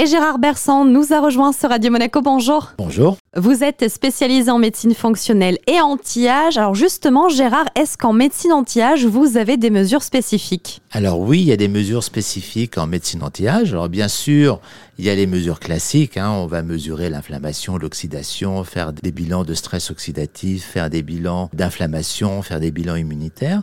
Et Gérard Bersan nous a rejoint sur Radio Monaco. Bonjour. Bonjour. Vous êtes spécialisé en médecine fonctionnelle et anti-âge. Alors justement, Gérard, est-ce qu'en médecine anti-âge, vous avez des mesures spécifiques? Alors oui, il y a des mesures spécifiques en médecine anti-âge. Alors bien sûr, il y a les mesures classiques. Hein. On va mesurer l'inflammation, l'oxydation, faire des bilans de stress oxydatif, faire des bilans d'inflammation, faire des bilans immunitaires.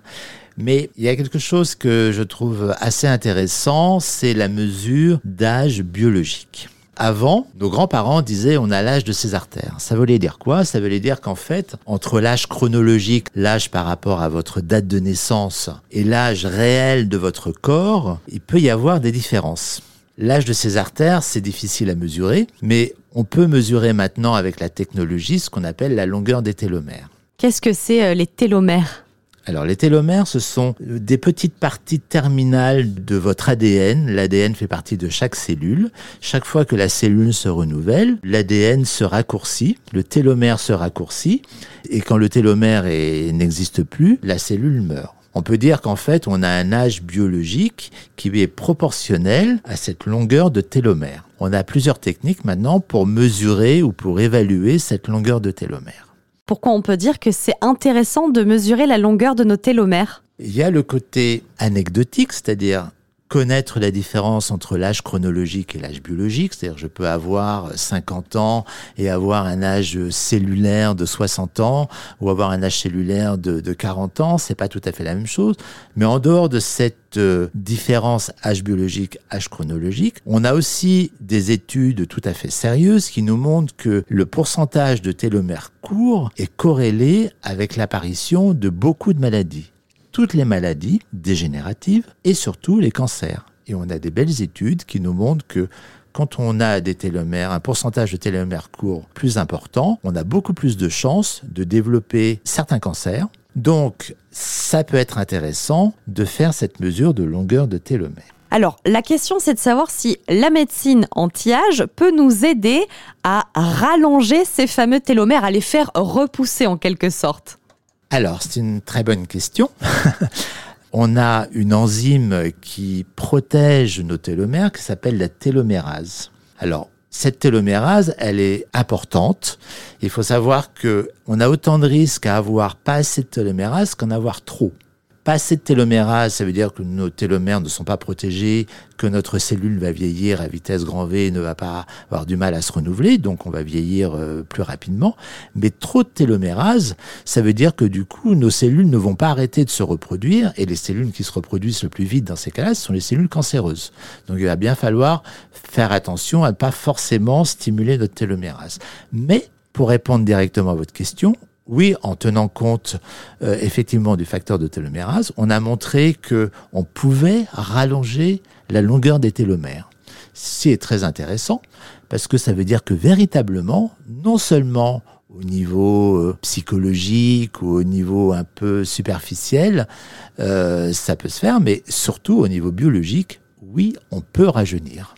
Mais il y a quelque chose que je trouve assez intéressant, c'est la mesure d'âge biologique. Avant, nos grands-parents disaient on a l'âge de ses artères. Ça voulait dire quoi? Ça voulait dire qu'en fait, entre l'âge chronologique, l'âge par rapport à votre date de naissance, et l'âge réel de votre corps, il peut y avoir des différences. L'âge de ces artères, c'est difficile à mesurer, mais on peut mesurer maintenant avec la technologie ce qu'on appelle la longueur des télomères. Qu'est-ce que c'est euh, les télomères? Alors les télomères, ce sont des petites parties terminales de votre ADN. L'ADN fait partie de chaque cellule. Chaque fois que la cellule se renouvelle, l'ADN se raccourcit, le télomère se raccourcit, et quand le télomère n'existe plus, la cellule meurt. On peut dire qu'en fait, on a un âge biologique qui est proportionnel à cette longueur de télomère. On a plusieurs techniques maintenant pour mesurer ou pour évaluer cette longueur de télomère. Pourquoi on peut dire que c'est intéressant de mesurer la longueur de nos télomères? Il y a le côté anecdotique, c'est-à-dire connaître la différence entre l'âge chronologique et l'âge biologique, c'est-à-dire je peux avoir 50 ans et avoir un âge cellulaire de 60 ans ou avoir un âge cellulaire de, de 40 ans, c'est pas tout à fait la même chose. Mais en dehors de cette euh, différence âge biologique, âge chronologique, on a aussi des études tout à fait sérieuses qui nous montrent que le pourcentage de télomères courts est corrélé avec l'apparition de beaucoup de maladies toutes les maladies dégénératives et surtout les cancers. Et on a des belles études qui nous montrent que quand on a des télomères, un pourcentage de télomères courts plus important, on a beaucoup plus de chances de développer certains cancers. Donc, ça peut être intéressant de faire cette mesure de longueur de télomère. Alors, la question, c'est de savoir si la médecine anti-âge peut nous aider à rallonger ces fameux télomères, à les faire repousser en quelque sorte. Alors, c'est une très bonne question. On a une enzyme qui protège nos télomères qui s'appelle la télomérase. Alors, cette télomérase, elle est importante. Il faut savoir que on a autant de risques à avoir pas assez de télomérase qu'en avoir trop. Pas assez de télomérase, ça veut dire que nos télomères ne sont pas protégés, que notre cellule va vieillir à vitesse grand V et ne va pas avoir du mal à se renouveler, donc on va vieillir euh, plus rapidement. Mais trop de télomérase, ça veut dire que du coup, nos cellules ne vont pas arrêter de se reproduire, et les cellules qui se reproduisent le plus vite dans ces cas-là, ce sont les cellules cancéreuses. Donc il va bien falloir faire attention à ne pas forcément stimuler notre télomérase. Mais pour répondre directement à votre question, oui, en tenant compte euh, effectivement du facteur de télomérase, on a montré que on pouvait rallonger la longueur des télomères. C'est très intéressant parce que ça veut dire que véritablement, non seulement au niveau euh, psychologique ou au niveau un peu superficiel, euh, ça peut se faire, mais surtout au niveau biologique, oui, on peut rajeunir.